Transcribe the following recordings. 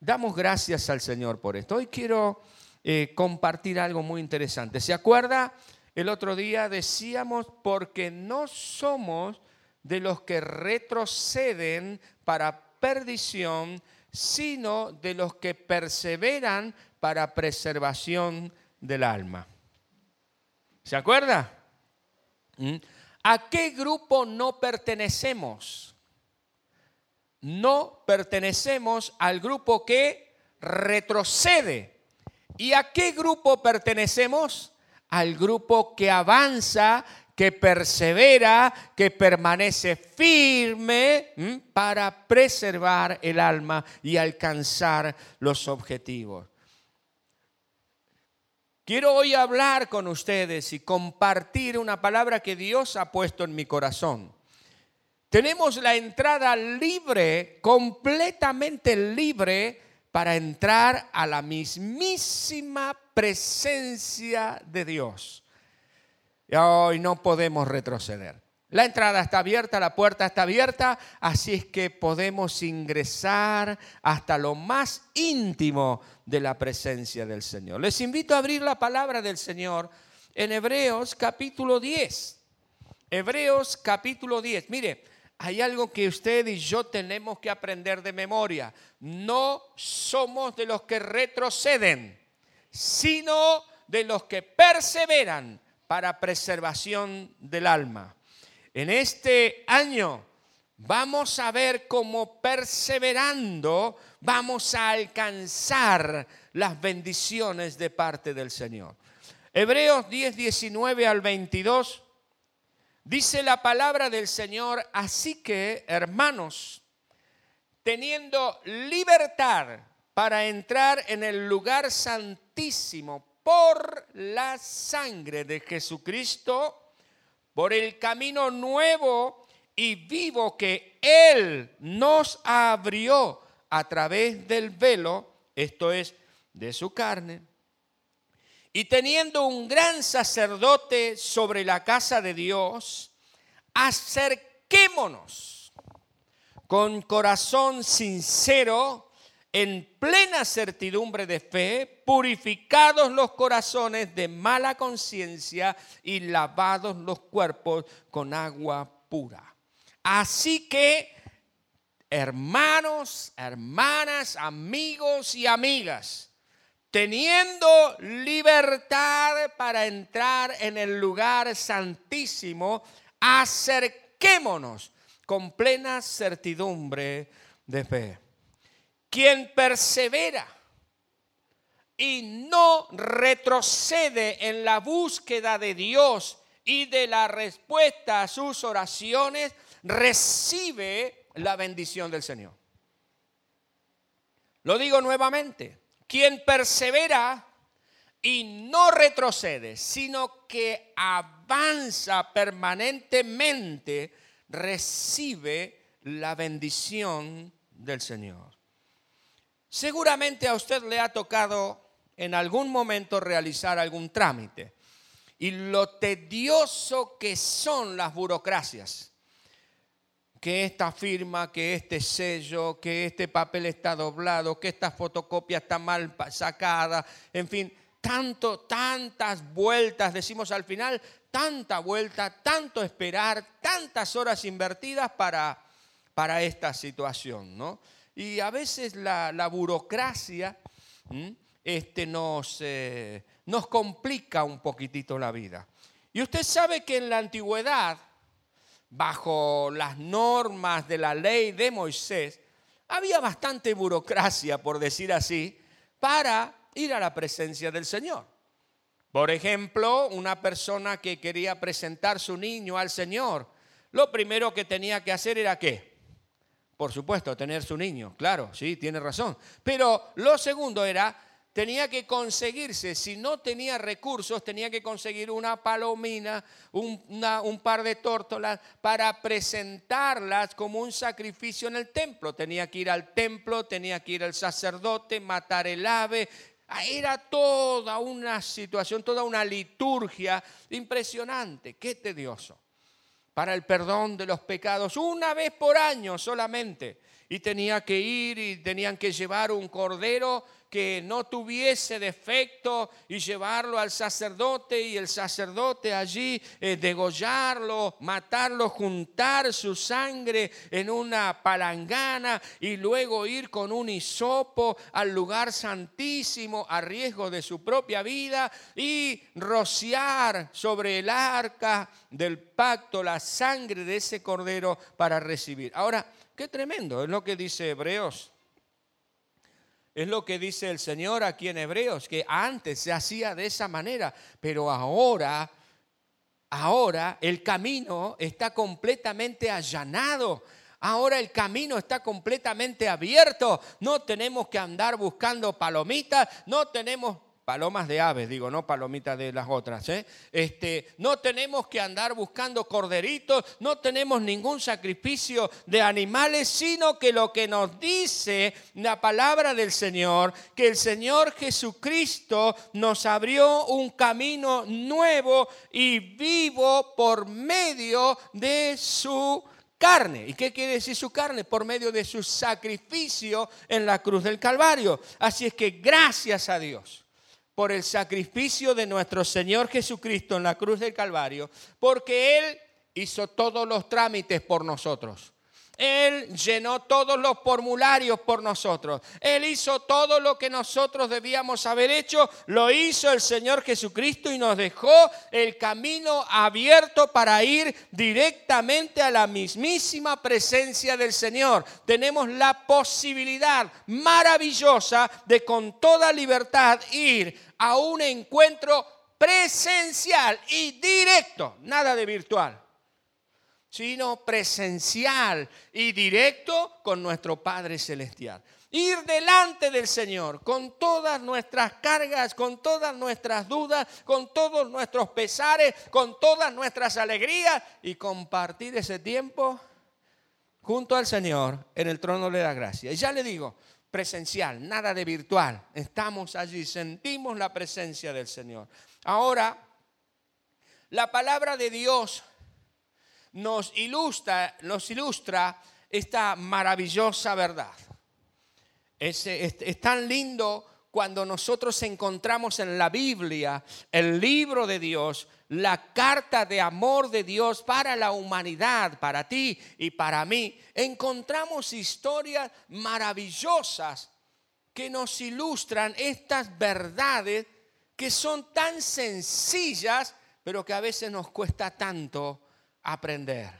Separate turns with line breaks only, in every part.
damos gracias al Señor por esto. Hoy quiero eh, compartir algo muy interesante. ¿Se acuerda? El otro día decíamos, porque no somos de los que retroceden para perdición, sino de los que perseveran para preservación del alma. ¿Se acuerda? ¿Mm? ¿A qué grupo no pertenecemos? No pertenecemos al grupo que retrocede. ¿Y a qué grupo pertenecemos? Al grupo que avanza, que persevera, que permanece firme para preservar el alma y alcanzar los objetivos. Quiero hoy hablar con ustedes y compartir una palabra que Dios ha puesto en mi corazón. Tenemos la entrada libre, completamente libre, para entrar a la mismísima presencia de Dios. Y hoy no podemos retroceder. La entrada está abierta, la puerta está abierta, así es que podemos ingresar hasta lo más íntimo de la presencia del Señor. Les invito a abrir la palabra del Señor en Hebreos capítulo 10. Hebreos capítulo 10. Mire, hay algo que usted y yo tenemos que aprender de memoria. No somos de los que retroceden, sino de los que perseveran para preservación del alma. En este año vamos a ver cómo perseverando vamos a alcanzar las bendiciones de parte del Señor. Hebreos 10, 19 al 22 dice la palabra del Señor, así que hermanos, teniendo libertad para entrar en el lugar santísimo por la sangre de Jesucristo, por el camino nuevo y vivo que Él nos abrió a través del velo, esto es, de su carne. Y teniendo un gran sacerdote sobre la casa de Dios, acerquémonos con corazón sincero en plena certidumbre de fe, purificados los corazones de mala conciencia y lavados los cuerpos con agua pura. Así que, hermanos, hermanas, amigos y amigas, teniendo libertad para entrar en el lugar santísimo, acerquémonos con plena certidumbre de fe quien persevera y no retrocede en la búsqueda de Dios y de la respuesta a sus oraciones, recibe la bendición del Señor. Lo digo nuevamente, quien persevera y no retrocede, sino que avanza permanentemente, recibe la bendición del Señor. Seguramente a usted le ha tocado en algún momento realizar algún trámite y lo tedioso que son las burocracias. Que esta firma, que este sello, que este papel está doblado, que esta fotocopia está mal sacada, en fin, tanto, tantas vueltas, decimos al final, tanta vuelta, tanto esperar, tantas horas invertidas para, para esta situación, ¿no? Y a veces la, burocracia este, nos, eh, nos complica un poquitito la vida. Y usted sabe que en la antigüedad, bajo las normas de la ley de Moisés, había bastante burocracia, por decir así, para ir a la presencia del Señor. Por ejemplo, una persona que quería presentar su niño al Señor, lo primero que tenía que hacer era qué? Por supuesto, tener su niño, claro, sí, tiene razón. Pero lo segundo era, tenía que conseguirse, si no tenía recursos, tenía que conseguir una palomina, un, par de tórtolas para presentarlas como un sacrificio en el templo. Tenía que ir al templo, tenía que ir al sacerdote, matar el ave. Era toda una situación, toda una liturgia impresionante, qué tedioso para el perdón de los pecados, una vez por año solamente. y tenía que ir y tenían que llevar un cordero que no tuviese defecto y llevarlo al sacerdote y el sacerdote allí eh, degollarlo, matarlo, juntar su sangre en una palangana y luego ir con un hisopo al lugar santísimo a riesgo de su propia vida y rociar sobre el arca del pacto la sangre de ese cordero para recibir. Ahora, qué tremendo es lo que dice Hebreos es lo que dice el Señor aquí en Hebreos, que antes se hacía de esa manera, pero ahora, ahora el camino está completamente allanado. Ahora el camino está completamente abierto. No tenemos que andar buscando palomitas, no tenemos palomas de aves, digo, no palomitas de las otras. ¿eh? Este, no tenemos que andar buscando corderitos, no tenemos ningún sacrificio de animales, sino que lo que nos dice la palabra del Señor, que el Señor Jesucristo nos abrió un camino nuevo y vivo por medio de su carne. ¿Y qué quiere decir su carne? Por medio de su sacrificio en la cruz del Calvario. Así es que gracias a Dios por el sacrificio de nuestro Señor Jesucristo en la cruz del Calvario, porque Él hizo todos los trámites por nosotros. Él llenó todos los formularios por nosotros. Él hizo todo lo que nosotros debíamos haber hecho. Lo hizo el Señor Jesucristo y nos dejó el camino abierto para ir directamente a la mismísima presencia del Señor. Tenemos la posibilidad maravillosa de con toda libertad ir a un encuentro presencial y directo, nada de virtual sino presencial y directo con nuestro Padre Celestial. Ir delante del Señor con todas nuestras cargas, con todas nuestras dudas, con todos nuestros pesares, con todas nuestras alegrías y compartir ese tiempo junto al Señor en el trono de la gracia. Y ya le digo, presencial, nada de virtual. Estamos allí, sentimos la presencia del Señor. Ahora, la palabra de Dios nos ilustra, nos ilustra esta maravillosa verdad. Es, es, tan lindo cuando nosotros encontramos en la Biblia el libro de Dios, la carta de amor de Dios para la humanidad, para ti y para mí. Encontramos historias maravillosas que nos ilustran estas verdades que son tan sencillas, pero que a veces nos cuesta tanto aprender.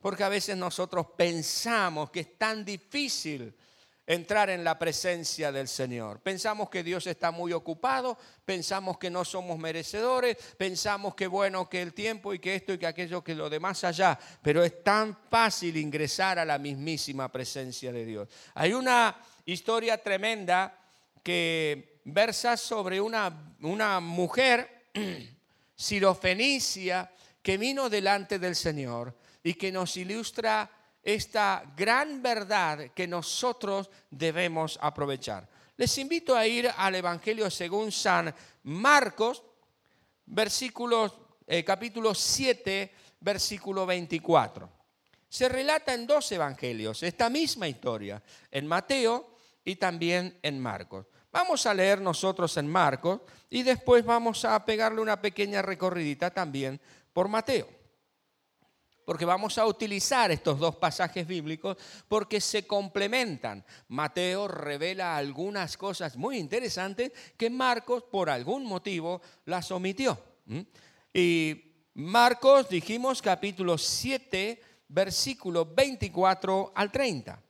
Porque a veces nosotros pensamos que es tan difícil entrar en la presencia del Señor. Pensamos que Dios está muy ocupado, pensamos que no somos merecedores, pensamos que bueno, que el tiempo y que esto y que aquello, que lo demás allá, pero es tan fácil ingresar a la mismísima presencia de Dios. Hay una historia tremenda que versa sobre una, una mujer sirofenicia que vino delante del Señor y que nos ilustra esta gran verdad que nosotros debemos aprovechar. Les invito a ir al Evangelio según San Marcos, eh, capítulo 7, versículo 24. Se relata en dos evangelios esta misma historia, en Mateo y también en Marcos. Vamos a leer nosotros en Marcos y después vamos a pegarle una pequeña recorridita también por Mateo. Porque vamos a utilizar estos dos pasajes bíblicos porque se complementan. Mateo revela algunas cosas muy interesantes que Marcos por algún motivo las omitió. Y Marcos, dijimos capítulo 7, versículo 24 al 30.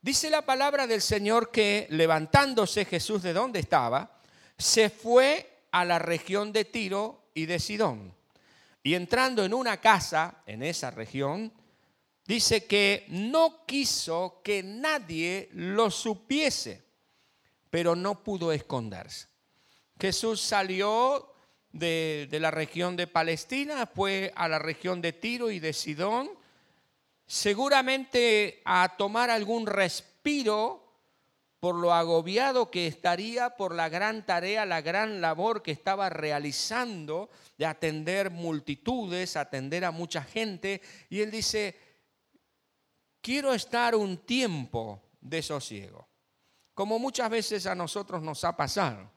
Dice la palabra del Señor que levantándose Jesús de donde estaba, se fue a la región de Tiro y de Sidón y entrando en una casa en esa región, dice que no quiso que nadie lo supiese, pero no pudo esconderse. Jesús salió de, la región de Palestina, fue a la región de Tiro y de Sidón, seguramente a tomar algún respiro por lo agobiado que estaría por la gran tarea, la gran labor que estaba realizando de atender multitudes, atender a mucha gente. Y él dice, quiero estar un tiempo de sosiego, como muchas veces a nosotros nos ha pasado,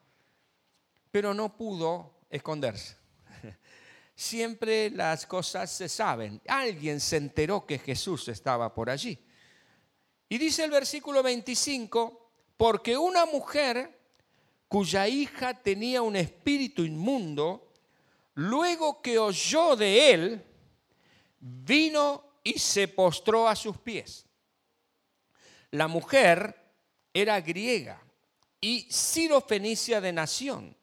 pero no pudo esconderse. Siempre las cosas se saben. Alguien se enteró que Jesús estaba por allí. Y dice el versículo 25, porque una mujer cuya hija tenía un espíritu inmundo, luego que oyó de él, vino y se postró a sus pies. La mujer era griega y sirofenicia de nación,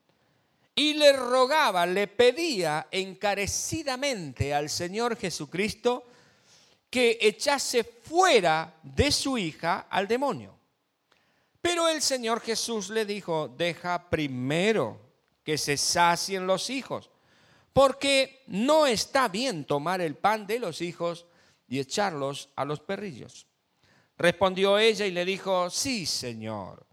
y le rogaba, le pedía encarecidamente al Señor Jesucristo que echase fuera de su hija al demonio. Pero el Señor Jesús le dijo, deja primero que se sacien los hijos, porque no está bien tomar el pan de los hijos y echarlos a los perrillos. Respondió ella y le dijo, sí, Señor,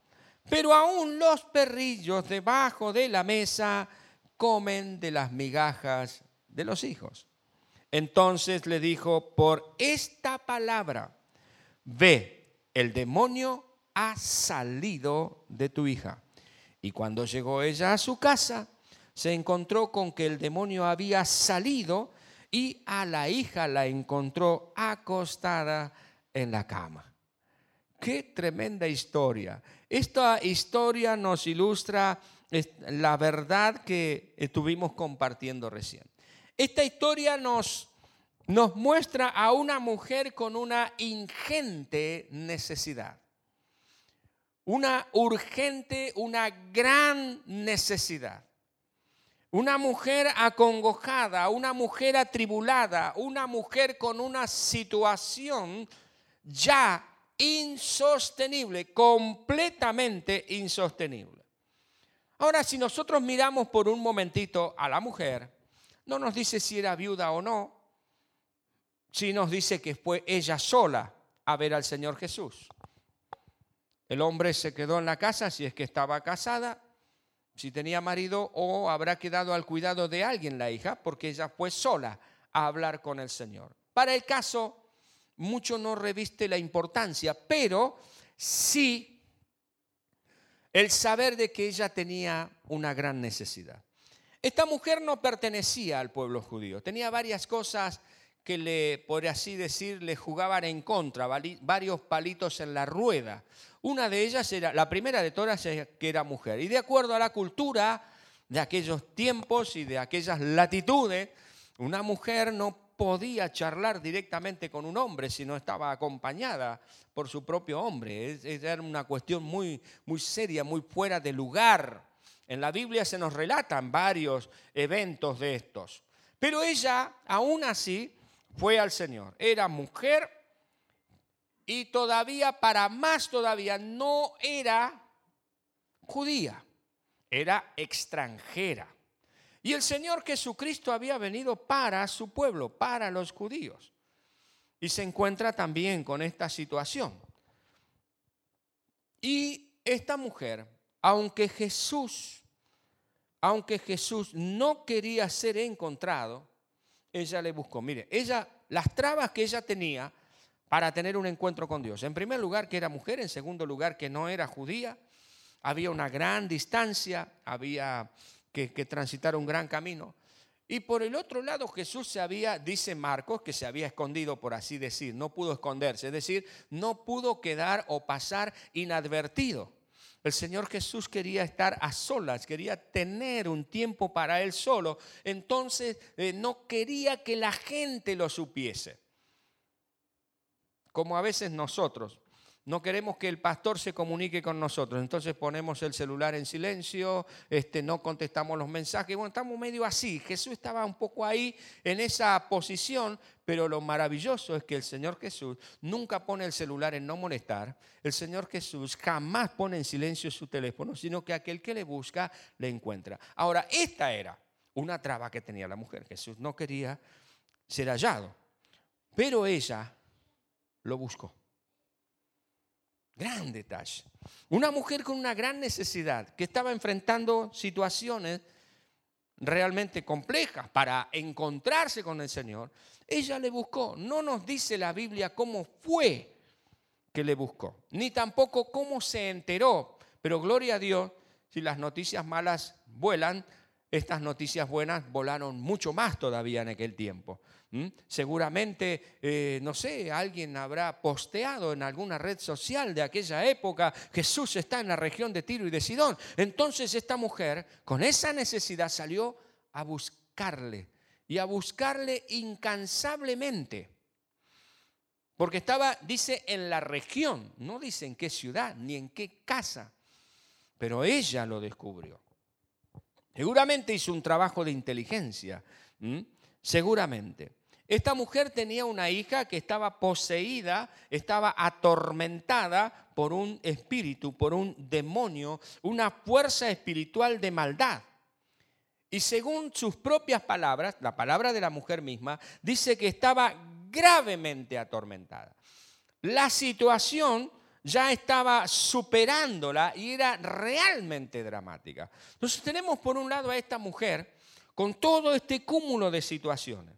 pero aún los perrillos debajo de la mesa comen de las migajas de los hijos. Entonces le dijo, por esta palabra, ve, el demonio ha salido de tu hija. Y cuando llegó ella a su casa, se encontró con que el demonio había salido y a la hija la encontró acostada en la cama. Qué tremenda historia. Esta historia nos ilustra la verdad que estuvimos compartiendo recién. Esta historia nos, nos muestra a una mujer con una ingente necesidad. Una urgente, una gran necesidad. Una mujer acongojada, una mujer atribulada, una mujer con una situación ya insostenible, completamente insostenible. Ahora, si nosotros miramos por un momentito a la mujer, no nos dice si era viuda o no, si nos dice que fue ella sola a ver al Señor Jesús. El hombre se quedó en la casa si es que estaba casada si tenía marido o habrá quedado al cuidado de alguien la hija, porque ella fue sola a hablar con el Señor. Para el caso, mucho no reviste la importancia, pero sí el saber de que ella tenía una gran necesidad. Esta mujer no pertenecía al pueblo judío, tenía varias cosas que le, por así decir, le jugaban en contra, varios palitos en la rueda. Una de ellas era, la primera de todas, que era mujer. Y de acuerdo a la cultura de aquellos tiempos y de aquellas latitudes, una mujer no podía charlar directamente con un hombre si no estaba acompañada por su propio hombre. Era una cuestión muy, muy seria, muy fuera de lugar. En la Biblia se nos relatan varios eventos de estos. Pero ella, aún así, fue al Señor. Era mujer y todavía, para más todavía, no era judía, era extranjera. Y el Señor Jesucristo había venido para su pueblo, para los judíos. Y se encuentra también con esta situación. Y esta mujer, aunque Jesús, aunque Jesús no quería ser encontrado, ella le buscó. Mire, ella, las trabas que ella tenía para tener un encuentro con Dios. En primer lugar, que era mujer, en segundo lugar, que no era judía. Había una gran distancia, había que, transitar un gran camino. Y por el otro lado, Jesús se había, dice Marcos, que se había escondido, por así decir, no pudo esconderse, es decir, no pudo quedar o pasar inadvertido. El Señor Jesús quería estar a solas, quería tener un tiempo para Él solo, entonces eh, no quería que la gente lo supiese como a veces nosotros. No queremos que el pastor se comunique con nosotros, entonces ponemos el celular en silencio, este, no contestamos los mensajes. Bueno, estamos medio así. Jesús estaba un poco ahí en esa posición, pero lo maravilloso es que el Señor Jesús nunca pone el celular en no molestar. El Señor Jesús jamás pone en silencio su teléfono, sino que aquel que le busca le encuentra. Ahora, esta era una traba que tenía la mujer. Jesús no quería ser hallado, pero ella lo buscó. Gran detalle. Una mujer con una gran necesidad, que estaba enfrentando situaciones realmente complejas para encontrarse con el Señor, ella le buscó. No nos dice la Biblia cómo fue que le buscó, ni tampoco cómo se enteró. Pero gloria a Dios, si las noticias malas vuelan, estas noticias buenas volaron mucho más todavía en aquel tiempo. Seguramente, eh, no sé, alguien habrá posteado en alguna red social de aquella época, Jesús está en la región de Tiro y de Sidón. Entonces esta mujer, con esa necesidad, salió a buscarle y a buscarle incansablemente. Porque estaba, dice, en la región, no dice en qué ciudad ni en qué casa, pero ella lo descubrió. Seguramente hizo un trabajo de inteligencia, seguramente. Esta mujer tenía una hija que estaba poseída, estaba atormentada por un espíritu, por un demonio, una fuerza espiritual de maldad. Y según sus propias palabras, la palabra de la mujer misma, dice que estaba gravemente atormentada. La situación ya estaba superándola y era realmente dramática. Entonces tenemos por un lado a esta mujer con todo este cúmulo de situaciones.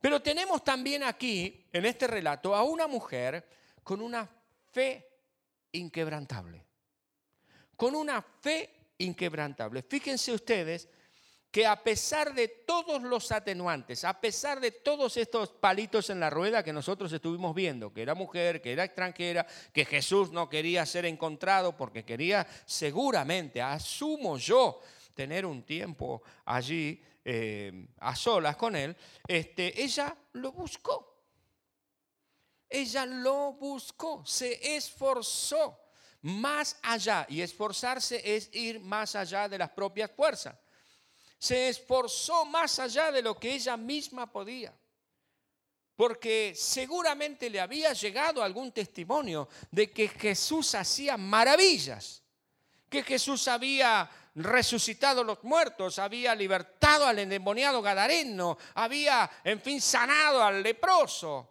Pero tenemos también aquí, en este relato, a una mujer con una fe inquebrantable. Con una fe inquebrantable. Fíjense ustedes que a pesar de todos los atenuantes, a pesar de todos estos palitos en la rueda que nosotros estuvimos viendo, que era mujer, que era extranjera, que Jesús no quería ser encontrado porque quería seguramente, asumo yo, tener un tiempo allí eh, a solas con él, este, ella lo buscó. Ella lo buscó, se esforzó más allá. Y esforzarse es ir más allá de las propias fuerzas. Se esforzó más allá de lo que ella misma podía. Porque seguramente le había llegado algún testimonio de que Jesús hacía maravillas, que Jesús había resucitado los muertos, había libertado al endemoniado gadareno, había, en fin, sanado al leproso.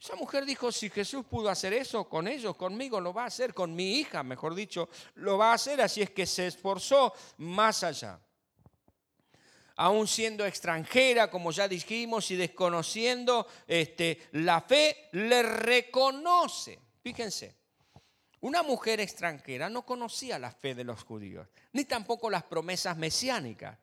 Esa mujer dijo, si Jesús pudo hacer eso con ellos, conmigo lo va a hacer, con mi hija, mejor dicho, lo va a hacer, así es que se esforzó más allá. Aún siendo extranjera, como ya dijimos, y desconociendo este, la fe, le reconoce. Fíjense, una mujer extranjera no conocía la fe de los judíos, ni tampoco las promesas mesiánicas.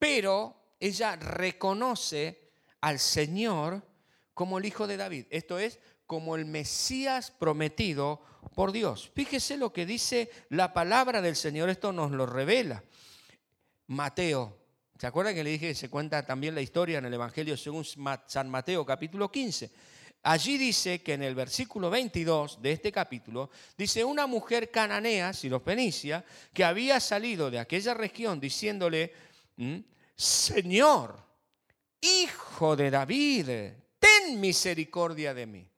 Pero ella reconoce al Señor como el Hijo de David. Esto es, como el Mesías prometido por Dios. Fíjese lo que dice la palabra del Señor, esto nos lo revela. Mateo, ¿se acuerdan que le dije que se cuenta también la historia en el Evangelio según San Mateo capítulo 15? Allí dice que en el versículo 22 de este capítulo, dice una mujer cananea, Fenicia, que había salido de aquella región diciéndole, Señor, hijo de David, ten misericordia de mí.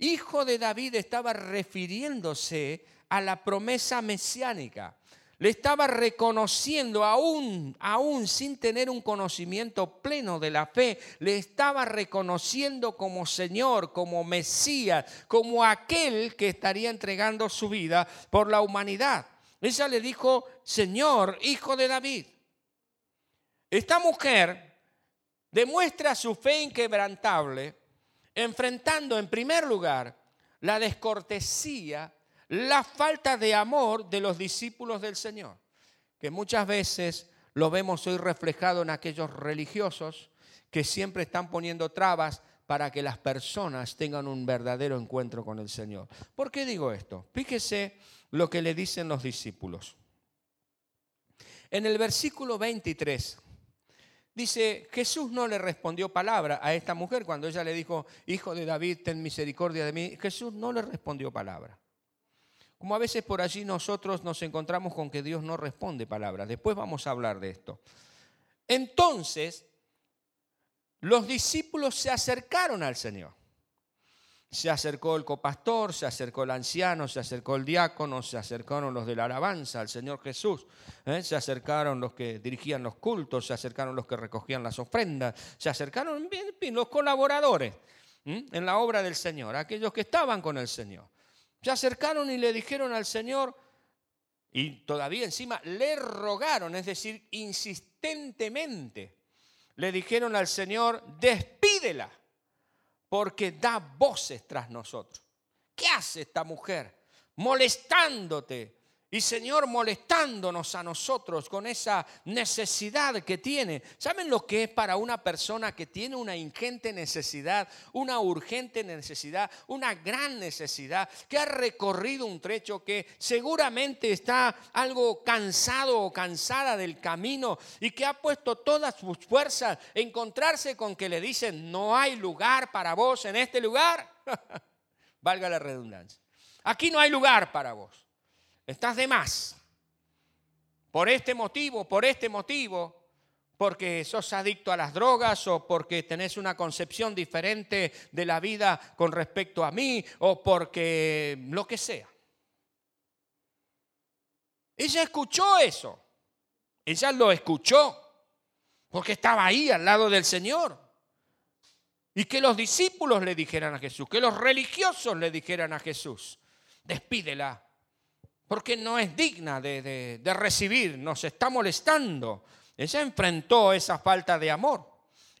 Hijo de David estaba refiriéndose a la promesa mesiánica le estaba reconociendo aún, aún sin tener un conocimiento pleno de la fe, le estaba reconociendo como Señor, como Mesías, como aquel que estaría entregando su vida por la humanidad. Ella le dijo, Señor, hijo de David. Esta mujer demuestra su fe inquebrantable enfrentando en primer lugar la descortesía la falta de amor de los discípulos del Señor, que muchas veces lo vemos hoy reflejado en aquellos religiosos que siempre están poniendo trabas para que las personas tengan un verdadero encuentro con el Señor. ¿Por qué digo esto? Fíjese lo que le dicen los discípulos. En el versículo 23 dice, Jesús no le respondió palabra a esta mujer cuando ella le dijo, Hijo de David, ten misericordia de mí. Jesús no le respondió palabra. Como a veces por allí nosotros nos encontramos con que Dios no responde palabras. Después vamos a hablar de esto. Entonces, los discípulos se acercaron al Señor. Se acercó el copastor, se acercó el anciano, se acercó el diácono, se acercaron los de la alabanza al Señor Jesús, ¿eh? se acercaron los que dirigían los cultos, se acercaron los que recogían las ofrendas, se acercaron los colaboradores en la obra del Señor, aquellos que estaban con el Señor. Se acercaron y le dijeron al Señor, y todavía encima le rogaron, es decir, insistentemente, le dijeron al Señor, despídela, porque da voces tras nosotros. ¿Qué hace esta mujer? Molestándote, y Señor molestándonos a nosotros con esa necesidad que tiene. ¿Saben lo que es para una persona que tiene una ingente necesidad, una urgente necesidad, una gran necesidad, que ha recorrido un trecho que seguramente está algo cansado o cansada del camino y que ha puesto todas sus fuerzas en encontrarse con que le dicen, no hay lugar para vos en este lugar? Valga la redundancia. Aquí no hay lugar para vos. Estás de más. Por este motivo, por este motivo, porque sos adicto a las drogas o porque tenés una concepción diferente de la vida con respecto a mí o porque lo que sea. Ella escuchó eso. Ella lo escuchó porque estaba ahí al lado del Señor. Y que los discípulos le dijeran a Jesús, que los religiosos le dijeran a Jesús, despídela, porque no es digna de, recibir, nos está molestando. Ella enfrentó esa falta de amor.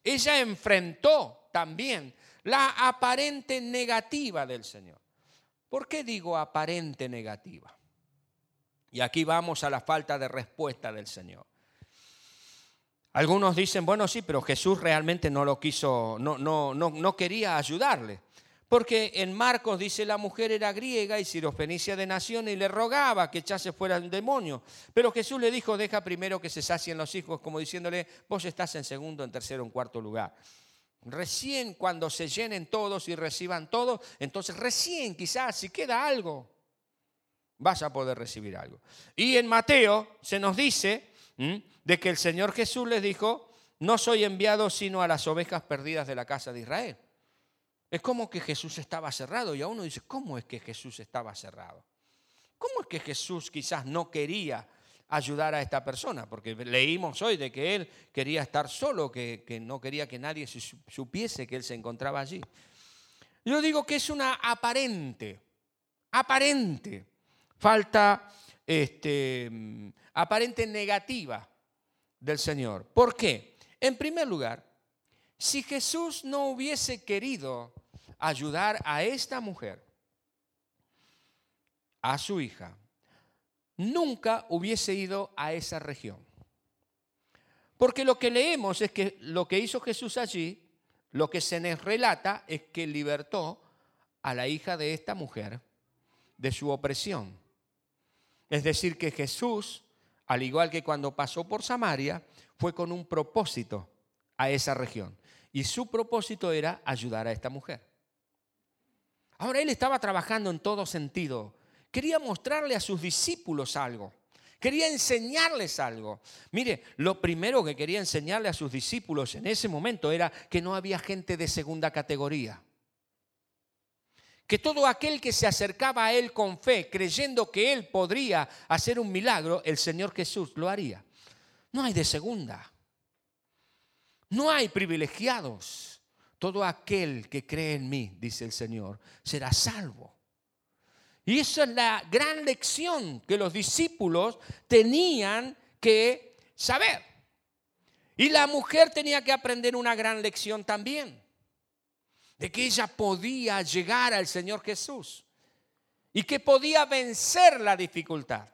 Ella enfrentó también la aparente negativa del Señor. ¿Por qué digo aparente negativa? Y aquí vamos a la falta de respuesta del Señor. Algunos dicen, bueno, sí, pero Jesús realmente no lo quiso, no, no, no, no quería ayudarle. Porque en Marcos dice la mujer era griega y sirofenicia de nación y le rogaba que echase fuera el demonio. Pero Jesús le dijo, deja primero que se sacien los hijos, como diciéndole, vos estás en segundo, en tercero, en cuarto lugar. Recién cuando se llenen todos y reciban todo, entonces recién quizás si queda algo, vas a poder recibir algo. Y en Mateo se nos dice de que el Señor Jesús les dijo, no soy enviado sino a las ovejas perdidas de la casa de Israel. Es como que Jesús estaba cerrado y a uno dice, ¿cómo es que Jesús estaba cerrado? ¿Cómo es que Jesús quizás no quería ayudar a esta persona? Porque leímos hoy de que él quería estar solo, que, no quería que nadie supiese que él se encontraba allí. Yo digo que es una aparente, aparente falta, este, aparente negativa del Señor. ¿Por qué? En primer lugar, si Jesús no hubiese querido ayudar a esta mujer, a su hija, nunca hubiese ido a esa región. Porque lo que leemos es que lo que hizo Jesús allí, lo que se nos relata es que libertó a la hija de esta mujer de su opresión. Es decir, que Jesús, al igual que cuando pasó por Samaria, fue con un propósito a esa región. Y su propósito era ayudar a esta mujer. Ahora él estaba trabajando en todo sentido. Quería mostrarle a sus discípulos algo. Quería enseñarles algo. Mire, lo primero que quería enseñarle a sus discípulos en ese momento era que no había gente de segunda categoría. Que todo aquel que se acercaba a Él con fe, creyendo que Él podría hacer un milagro, el Señor Jesús lo haría. No hay de segunda. No hay privilegiados. Todo aquel que cree en mí, dice el Señor, será salvo. Y esa es la gran lección que los discípulos tenían que saber. Y la mujer tenía que aprender una gran lección también, de que ella podía llegar al Señor Jesús y que podía vencer la dificultad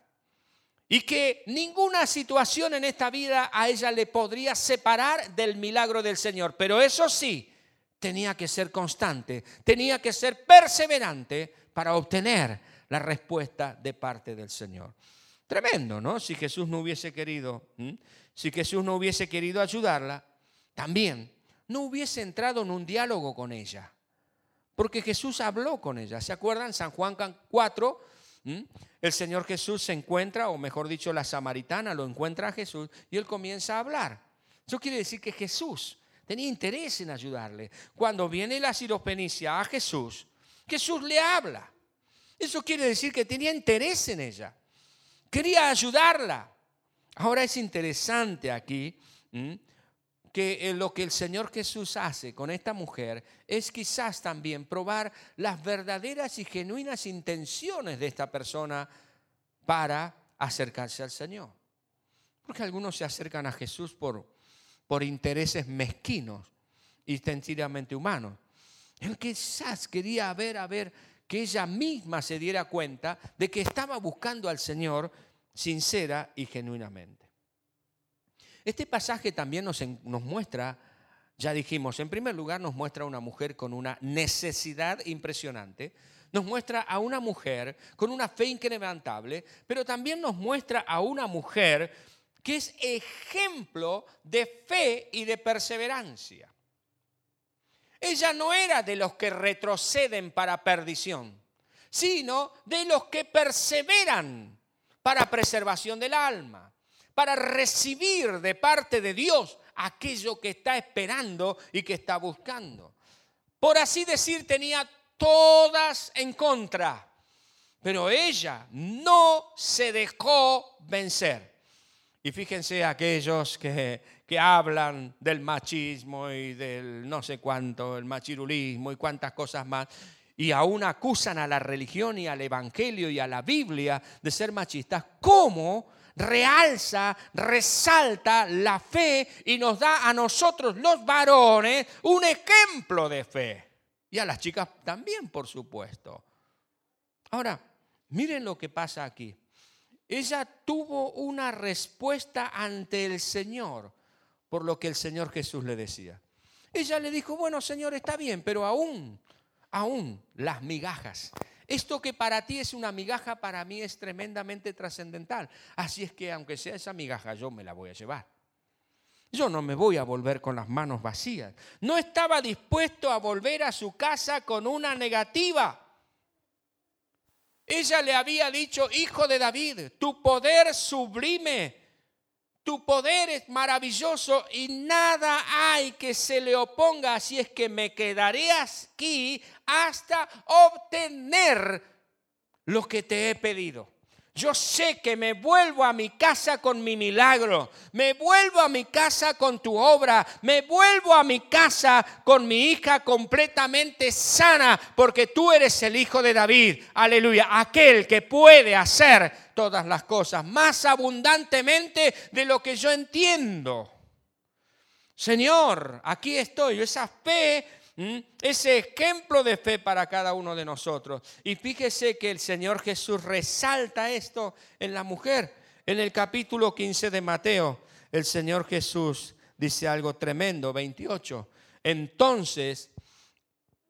y que ninguna situación en esta vida a ella le podría separar del milagro del Señor. Pero eso sí, tenía que ser constante, tenía que ser perseverante para obtener la respuesta de parte del Señor. Tremendo, ¿no? Si Jesús no hubiese querido, si Jesús no hubiese querido ayudarla, también no hubiese entrado en un diálogo con ella. Porque Jesús habló con ella. ¿Se acuerdan? San Juan 4, el Señor Jesús se encuentra, o mejor dicho, la samaritana lo encuentra a Jesús y él comienza a hablar. Eso quiere decir que Jesús tenía interés en ayudarle. Cuando viene la siropenicia a Jesús, Jesús le habla. Eso quiere decir que tenía interés en ella. Quería ayudarla. Ahora es interesante aquí que eh, lo que el Señor Jesús hace con esta mujer es quizás también probar las verdaderas y genuinas intenciones de esta persona para acercarse al Señor. Porque algunos se acercan a Jesús por, por intereses mezquinos y sencillamente humanos. Que quizás quería ver, a ver, que ella misma se diera cuenta de que estaba buscando al Señor sincera y genuinamente. Este pasaje también nos, muestra, ya dijimos, en primer lugar nos muestra a una mujer con una necesidad impresionante, nos muestra a una mujer con una fe incrementable, pero también nos muestra a una mujer que es ejemplo de fe y de perseverancia. Ella no era de los que retroceden para perdición, sino de los que perseveran para preservación del alma, para recibir de parte de Dios aquello que está esperando y que está buscando. Por así decir, tenía todas en contra, pero ella no se dejó vencer. Y fíjense aquellos que, que hablan del machismo y del no sé cuánto, el machirulismo y cuántas cosas más, y aún acusan a la religión y al evangelio y a la Biblia de ser machistas, ¿cómo realza, resalta la fe y nos da a nosotros los varones un ejemplo de fe? Y a las chicas también, por supuesto. Ahora, miren lo que pasa aquí. Ella tuvo una respuesta ante el Señor por lo que el Señor Jesús le decía. Ella le dijo, bueno Señor, está bien, pero aún, aún las migajas. Esto que para ti es una migaja, para mí es tremendamente trascendental. Así es que aunque sea esa migaja, yo me la voy a llevar. Yo no me voy a volver con las manos vacías. No estaba dispuesto a volver a su casa con una negativa. Ella le había dicho, hijo de David, tu poder sublime tu poder es maravilloso y nada hay que se le oponga, así es que me quedaré aquí hasta obtener lo que te he pedido. Yo sé que me vuelvo a mi casa con mi milagro, me vuelvo a mi casa con tu obra, me vuelvo a mi casa con mi hija completamente sana, porque tú eres el hijo de David, aleluya, aquel que puede hacer todas las cosas más abundantemente de lo que yo entiendo. Señor, aquí estoy, esa fe ese ejemplo de fe para cada uno de nosotros. Y fíjese que el Señor Jesús resalta esto en la mujer. En el capítulo 15 de Mateo, el Señor Jesús dice algo tremendo, 28. Entonces,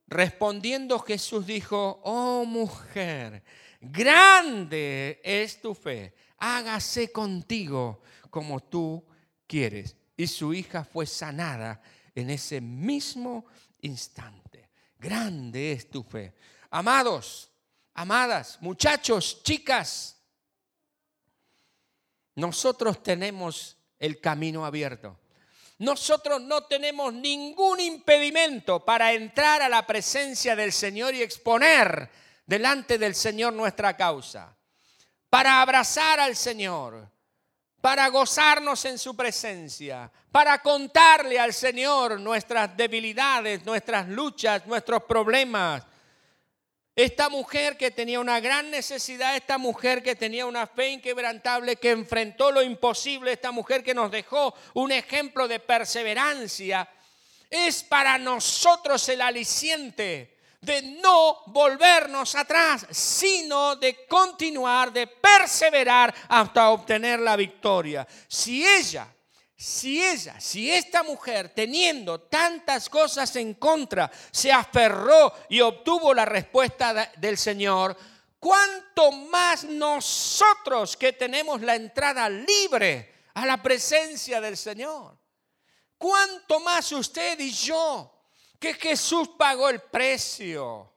respondiendo Jesús dijo, oh mujer, grande es tu fe, hágase contigo como tú quieres. Y su hija fue sanada en ese mismo instante. Grande es tu fe. Amados, amadas, muchachos, chicas, nosotros tenemos el camino abierto. Nosotros no tenemos ningún impedimento para entrar a la presencia del Señor y exponer delante del Señor nuestra causa. Para abrazar al Señor, para gozarnos en su presencia, para contarle al Señor nuestras debilidades, nuestras luchas, nuestros problemas. Esta mujer que tenía una gran necesidad, esta mujer que tenía una fe inquebrantable, que enfrentó lo imposible, esta mujer que nos dejó un ejemplo de perseverancia, es para nosotros el aliciente de no volvernos atrás, sino de continuar, de perseverar hasta obtener la victoria. Si ella, si ella, si esta mujer, teniendo tantas cosas en contra, se aferró y obtuvo la respuesta del Señor, ¿cuánto más nosotros que tenemos la entrada libre a la presencia del Señor? ¿Cuánto más usted y yo? Que Jesús pagó el precio.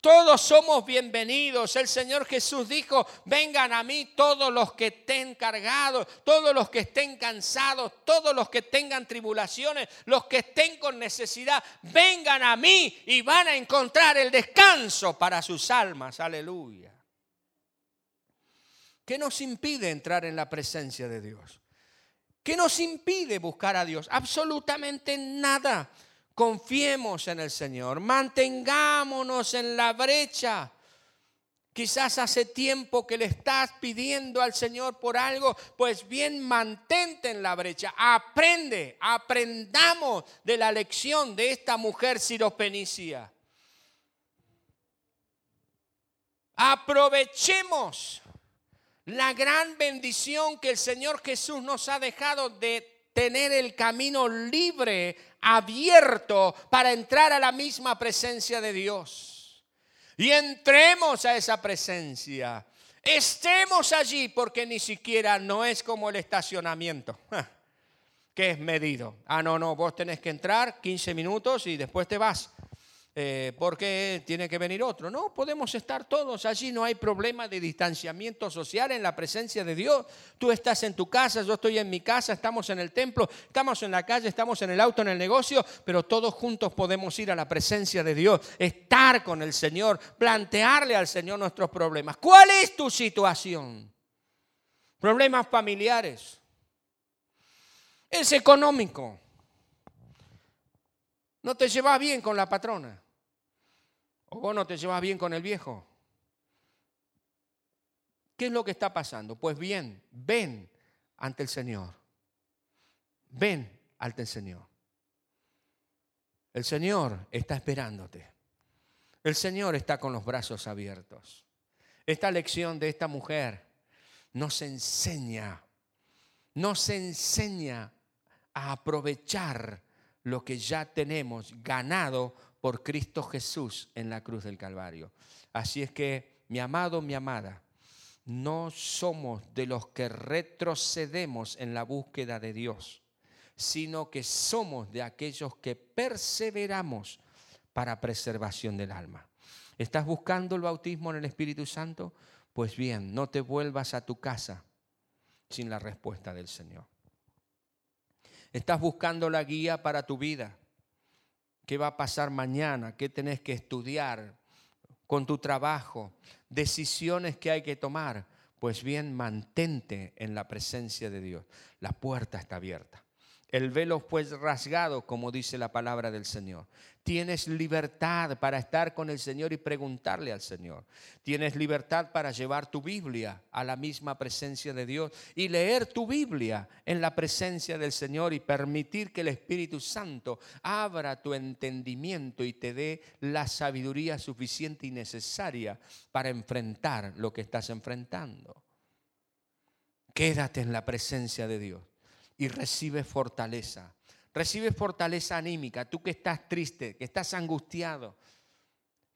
Todos somos bienvenidos. El Señor Jesús dijo, vengan a mí todos los que estén cargados, todos los que estén cansados, todos los que tengan tribulaciones, los que estén con necesidad, vengan a mí y van a encontrar el descanso para sus almas. Aleluya. ¿Qué nos impide entrar en la presencia de Dios? ¿Qué nos impide buscar a Dios? Absolutamente nada. Confiemos en el Señor, mantengámonos en la brecha. Quizás hace tiempo que le estás pidiendo al Señor por algo, pues bien mantente en la brecha, aprende, aprendamos de la lección de esta mujer siropenicia. Aprovechemos la gran bendición que el Señor Jesús nos ha dejado de tener el camino libre, abierto para entrar a la misma presencia de Dios y entremos a esa presencia. Estemos allí porque ni siquiera no es como el estacionamiento, que es medido. Ah, no, no, vos tenés que entrar 15 minutos y después te vas. Eh, porque tiene que venir otro. No, podemos estar todos allí, no hay problema de distanciamiento social en la presencia de Dios. Tú estás en tu casa, yo estoy en mi casa, estamos en el templo, estamos en la calle, estamos en el auto, en el negocio, pero todos juntos podemos ir a la presencia de Dios, estar con el Señor, plantearle al Señor nuestros problemas. ¿Cuál es tu situación? Problemas familiares. Es económico. No te llevas bien con la patrona. O vos no te llevas bien con el viejo. ¿Qué es lo que está pasando? Pues bien, ven ante el Señor. Ven ante el Señor. El Señor está esperándote. El Señor está con los brazos abiertos. Esta lección de esta mujer nos enseña, nos enseña a aprovechar lo que ya tenemos ganado por Cristo Jesús en la cruz del Calvario. Así es que, mi amado, mi amada, no somos de los que retrocedemos en la búsqueda de Dios, sino que somos de aquellos que perseveramos para preservación del alma. ¿Estás buscando el bautismo en el Espíritu Santo? Pues bien, no te vuelvas a tu casa sin la respuesta del Señor. ¿Estás buscando la guía para tu vida? qué va a pasar mañana, qué tenés que estudiar con tu trabajo, decisiones que hay que tomar. Pues bien, mantente en la presencia de Dios. La puerta está abierta. El velo fue rasgado, como dice la palabra del Señor. Tienes libertad para estar con el Señor y preguntarle al Señor. Tienes libertad para llevar tu Biblia a la misma presencia de Dios y leer tu Biblia en la presencia del Señor y permitir que el Espíritu Santo abra tu entendimiento y te dé la sabiduría suficiente y necesaria para enfrentar lo que estás enfrentando. Quédate en la presencia de Dios y recibe fortaleza. Recibe fortaleza anímica. Tú que estás triste, que estás angustiado,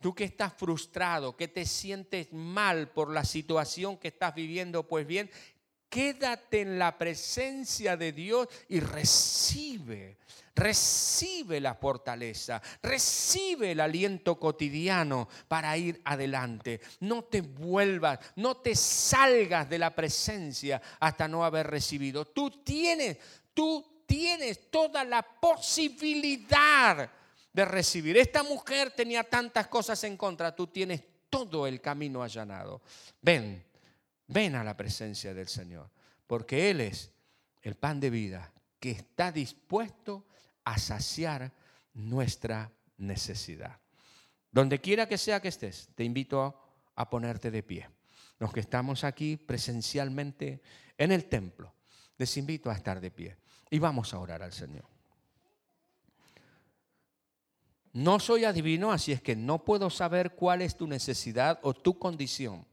tú que estás frustrado, que te sientes mal por la situación que estás viviendo, pues bien, quédate en la presencia de Dios y recibe, recibe la fortaleza, recibe el aliento cotidiano para ir adelante. No te vuelvas, no te salgas de la presencia hasta no haber recibido. Tú tienes, tú tienes toda la posibilidad de recibir. Esta mujer tenía tantas cosas en contra, tú tienes todo el camino allanado. Ven, ven a la presencia del Señor, porque Él es el pan de vida que está dispuesto a saciar nuestra necesidad. Donde quiera que sea que estés, te invito a ponerte de pie. Los que estamos aquí presencialmente en el templo, les invito a estar de pie y vamos a orar al Señor. No soy adivino, así es que no puedo saber cuál es tu necesidad o tu condición.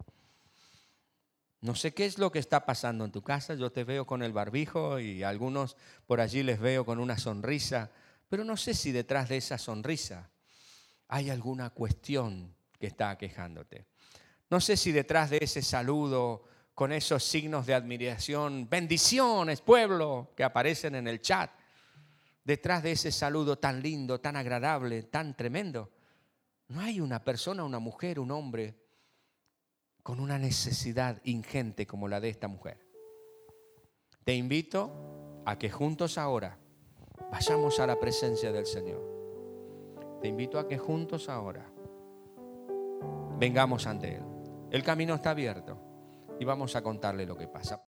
No sé qué es lo que está pasando en tu casa. Yo te veo con el barbijo y algunos por allí les veo con una sonrisa, pero no sé si detrás de esa sonrisa hay alguna cuestión que está aquejándote. No sé si detrás de ese saludo con esos signos de admiración, bendiciones, pueblo, que aparecen en el chat, detrás de ese saludo tan lindo, tan agradable, tan tremendo, no hay una persona, una mujer, un hombre con una necesidad ingente como la de esta mujer. Te invito a que juntos ahora vayamos a la presencia del Señor. Te invito a que juntos ahora vengamos ante Él. El camino está abierto y vamos a contarle lo que pasa.